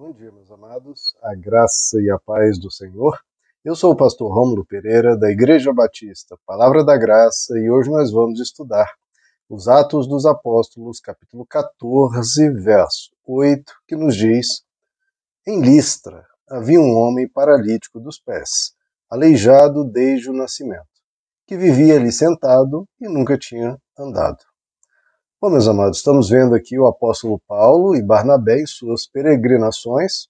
Bom dia, meus amados. A graça e a paz do Senhor. Eu sou o pastor Rômulo Pereira, da Igreja Batista, Palavra da Graça, e hoje nós vamos estudar os Atos dos Apóstolos, capítulo 14, verso 8, que nos diz: Em Listra havia um homem paralítico dos pés, aleijado desde o nascimento, que vivia ali sentado e nunca tinha andado. Bom, meus amados, estamos vendo aqui o apóstolo Paulo e Barnabé em suas peregrinações,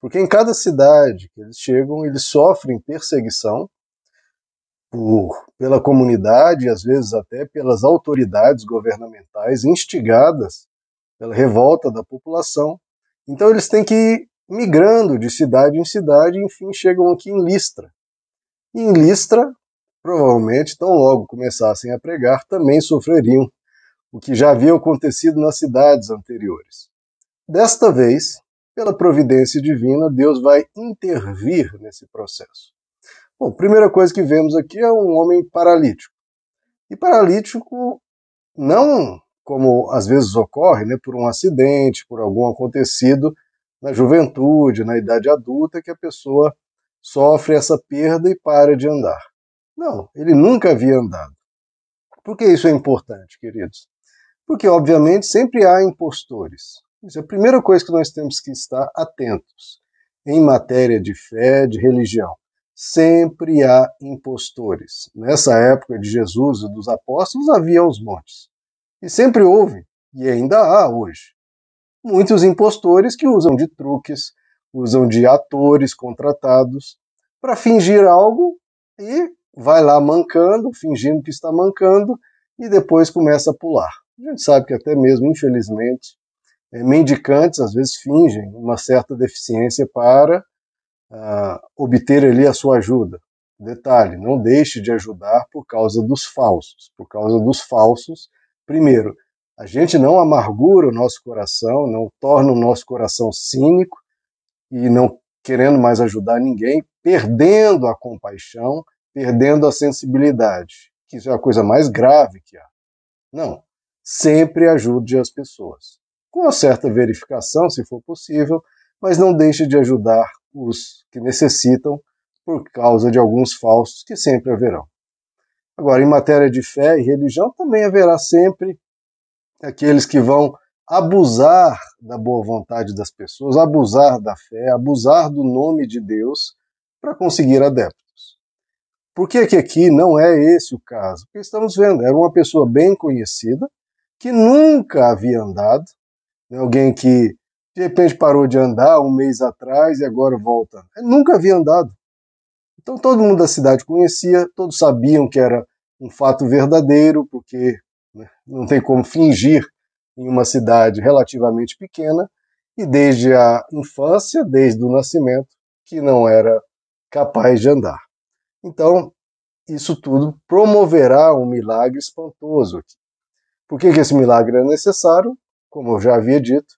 porque em cada cidade que eles chegam, eles sofrem perseguição por, pela comunidade às vezes até pelas autoridades governamentais instigadas pela revolta da população. Então eles têm que ir migrando de cidade em cidade e enfim chegam aqui em Listra. E em Listra, provavelmente, tão logo começassem a pregar, também sofreriam o que já havia acontecido nas cidades anteriores. Desta vez, pela providência divina, Deus vai intervir nesse processo. Bom, primeira coisa que vemos aqui é um homem paralítico. E paralítico não como às vezes ocorre, né, por um acidente, por algum acontecido na juventude, na idade adulta, que a pessoa sofre essa perda e para de andar. Não, ele nunca havia andado. Por que isso é importante, queridos? Porque, obviamente, sempre há impostores. Isso é a primeira coisa que nós temos que estar atentos em matéria de fé, de religião. Sempre há impostores. Nessa época de Jesus e dos apóstolos havia os montes. E sempre houve, e ainda há hoje, muitos impostores que usam de truques, usam de atores contratados para fingir algo e vai lá mancando, fingindo que está mancando, e depois começa a pular. A gente sabe que até mesmo, infelizmente, é, mendicantes às vezes fingem uma certa deficiência para uh, obter ali a sua ajuda. Detalhe, não deixe de ajudar por causa dos falsos. Por causa dos falsos, primeiro, a gente não amargura o nosso coração, não torna o nosso coração cínico e não querendo mais ajudar ninguém, perdendo a compaixão, perdendo a sensibilidade, que isso é a coisa mais grave que há. Não, sempre ajude as pessoas. Com uma certa verificação, se for possível, mas não deixe de ajudar os que necessitam por causa de alguns falsos que sempre haverão. Agora, em matéria de fé e religião, também haverá sempre aqueles que vão abusar da boa vontade das pessoas, abusar da fé, abusar do nome de Deus para conseguir adeptos. Por que, que aqui não é esse o caso? Porque estamos vendo, era uma pessoa bem conhecida, que nunca havia andado, né? alguém que de repente parou de andar um mês atrás e agora volta. Ele nunca havia andado. Então todo mundo da cidade conhecia, todos sabiam que era um fato verdadeiro, porque né, não tem como fingir em uma cidade relativamente pequena, e desde a infância, desde o nascimento, que não era capaz de andar. Então, isso tudo promoverá um milagre espantoso aqui. Por que, que esse milagre é necessário? Como eu já havia dito,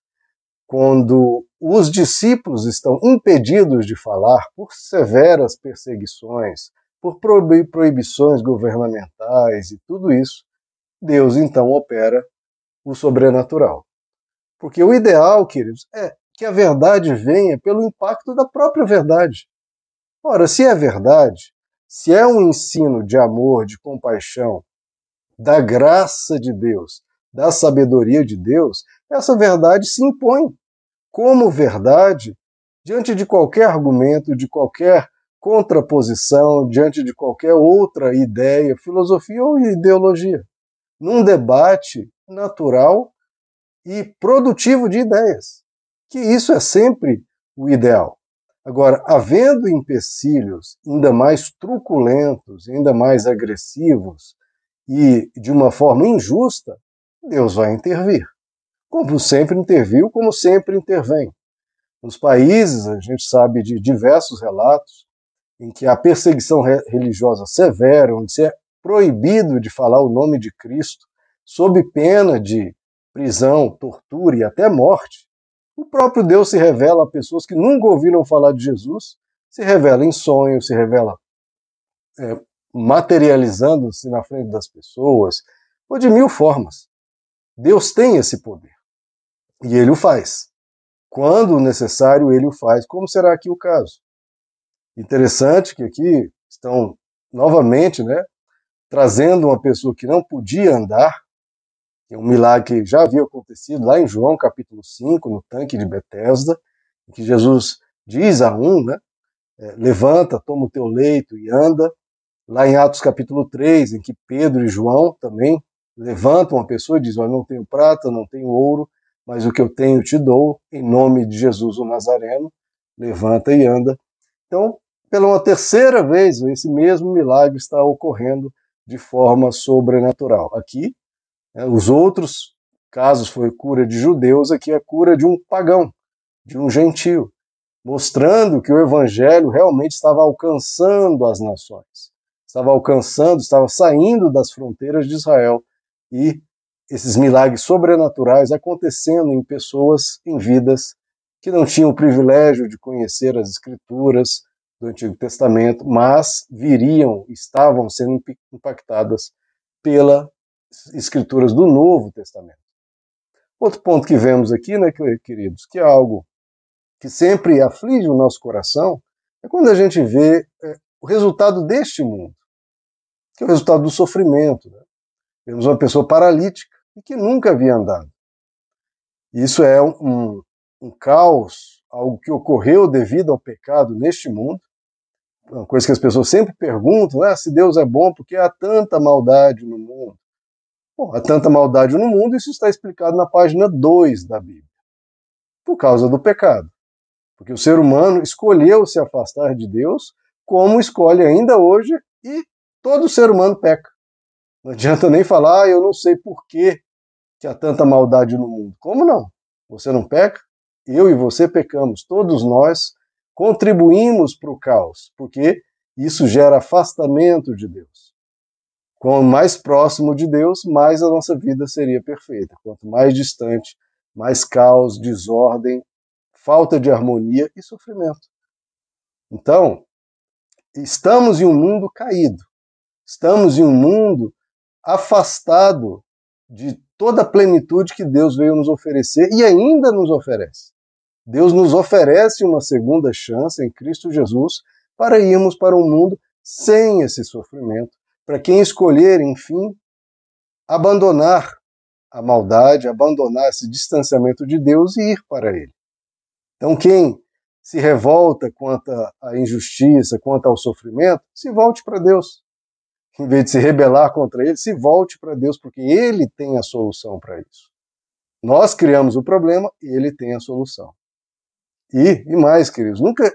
quando os discípulos estão impedidos de falar por severas perseguições, por proibições governamentais e tudo isso, Deus então opera o sobrenatural. Porque o ideal, queridos, é que a verdade venha pelo impacto da própria verdade. Ora, se é verdade, se é um ensino de amor, de compaixão, da graça de Deus, da sabedoria de Deus, essa verdade se impõe como verdade diante de qualquer argumento, de qualquer contraposição, diante de qualquer outra ideia, filosofia ou ideologia. Num debate natural e produtivo de ideias. Que isso é sempre o ideal. Agora, havendo empecilhos ainda mais truculentos, ainda mais agressivos, e de uma forma injusta, Deus vai intervir. Como sempre interviu, como sempre intervém. Nos países, a gente sabe de diversos relatos em que a perseguição religiosa severa, onde é proibido de falar o nome de Cristo, sob pena de prisão, tortura e até morte, o próprio Deus se revela a pessoas que nunca ouviram falar de Jesus, se revela em sonhos, se revela é, materializando-se na frente das pessoas, ou de mil formas. Deus tem esse poder. E ele o faz. quando necessário, ele o faz, como será aqui o caso. Interessante que aqui estão novamente, né, trazendo uma pessoa que não podia andar, é um milagre que já havia acontecido lá em João capítulo 5, no tanque de Betesda, em que Jesus diz a um, né, é, levanta, toma o teu leito e anda. Lá em Atos capítulo 3, em que Pedro e João também levantam uma pessoa e dizem, eu não tenho prata, não tenho ouro, mas o que eu tenho te dou, em nome de Jesus o Nazareno, levanta e anda. Então, pela uma terceira vez, esse mesmo milagre está ocorrendo de forma sobrenatural. Aqui, né, os outros casos foi cura de judeus, aqui é cura de um pagão, de um gentio, mostrando que o evangelho realmente estava alcançando as nações, estava alcançando, estava saindo das fronteiras de Israel e esses milagres sobrenaturais acontecendo em pessoas, em vidas que não tinham o privilégio de conhecer as escrituras do Antigo Testamento, mas viriam, estavam sendo impactadas pelas escrituras do Novo Testamento. Outro ponto que vemos aqui, né, queridos, que é algo que sempre aflige o nosso coração, é quando a gente vê é, o resultado deste mundo, que é o resultado do sofrimento. Né? Vemos uma pessoa paralítica e que nunca havia andado. Isso é um, um caos, algo que ocorreu devido ao pecado neste mundo, uma coisa que as pessoas sempre perguntam, ah, se Deus é bom, porque há tanta maldade no mundo? Bom, há tanta maldade no mundo, isso está explicado na página 2 da Bíblia. Por causa do pecado. Porque o ser humano escolheu se afastar de Deus, como escolhe ainda hoje, e todo ser humano peca. Não adianta nem falar, ah, eu não sei por que, que há tanta maldade no mundo. Como não? Você não peca? Eu e você pecamos. Todos nós contribuímos para o caos, porque isso gera afastamento de Deus. Quanto mais próximo de Deus, mais a nossa vida seria perfeita. Quanto mais distante, mais caos, desordem, falta de harmonia e sofrimento. Então, estamos em um mundo caído. Estamos em um mundo afastado de toda a plenitude que Deus veio nos oferecer e ainda nos oferece. Deus nos oferece uma segunda chance em Cristo Jesus para irmos para um mundo sem esse sofrimento, para quem escolher, enfim, abandonar a maldade, abandonar esse distanciamento de Deus e ir para Ele. Então, quem se revolta quanto à injustiça, quanto ao sofrimento, se volte para Deus. Em vez de se rebelar contra Ele, se volte para Deus, porque Ele tem a solução para isso. Nós criamos o problema e Ele tem a solução. E, e mais, queridos, nunca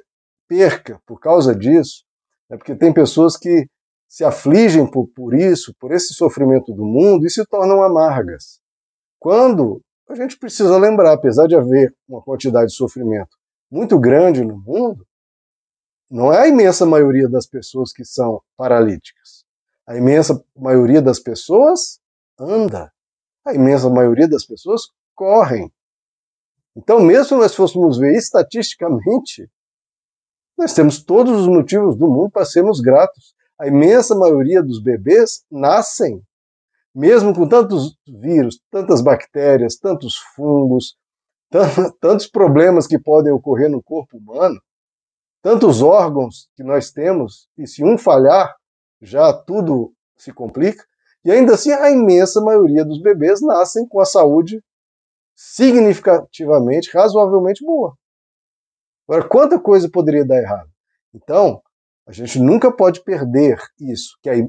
perca por causa disso, né, porque tem pessoas que se afligem por, por isso, por esse sofrimento do mundo e se tornam amargas. Quando a gente precisa lembrar, apesar de haver uma quantidade de sofrimento muito grande no mundo, não é a imensa maioria das pessoas que são paralíticas. A imensa maioria das pessoas anda. A imensa maioria das pessoas correm. Então, mesmo se nós fôssemos ver estatisticamente, nós temos todos os motivos do mundo para sermos gratos. A imensa maioria dos bebês nascem, mesmo com tantos vírus, tantas bactérias, tantos fungos, tantos problemas que podem ocorrer no corpo humano, tantos órgãos que nós temos, e se um falhar, já tudo se complica. E ainda assim, a imensa maioria dos bebês nascem com a saúde significativamente, razoavelmente boa. Agora, quanta coisa poderia dar errado? Então, a gente nunca pode perder isso, que aí,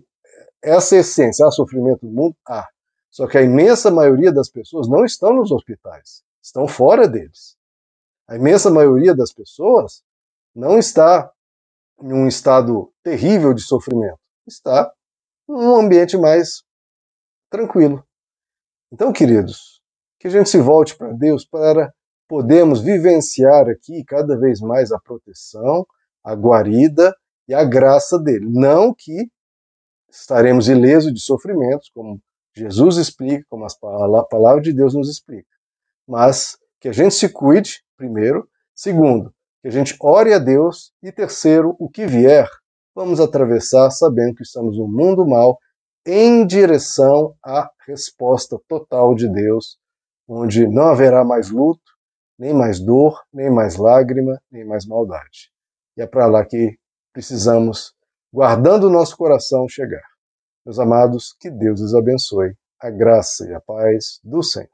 essa essência, há sofrimento no mundo? Há. Só que a imensa maioria das pessoas não estão nos hospitais, estão fora deles. A imensa maioria das pessoas não está em um estado terrível de sofrimento, está num ambiente mais tranquilo. Então, queridos, que a gente se volte para Deus para podermos vivenciar aqui cada vez mais a proteção, a guarida e a graça dele. Não que estaremos ilesos de sofrimentos, como Jesus explica, como a palavra de Deus nos explica, mas que a gente se cuide, primeiro. Segundo, que a gente ore a Deus. E terceiro, o que vier, vamos atravessar sabendo que estamos no mundo mal em direção à resposta total de Deus onde não haverá mais luto, Nem mais dor, nem mais lágrima, nem mais maldade. E é para lá que precisamos, guardando o nosso coração, chegar. Meus amados, que Deus os abençoe. A graça e a paz do Senhor.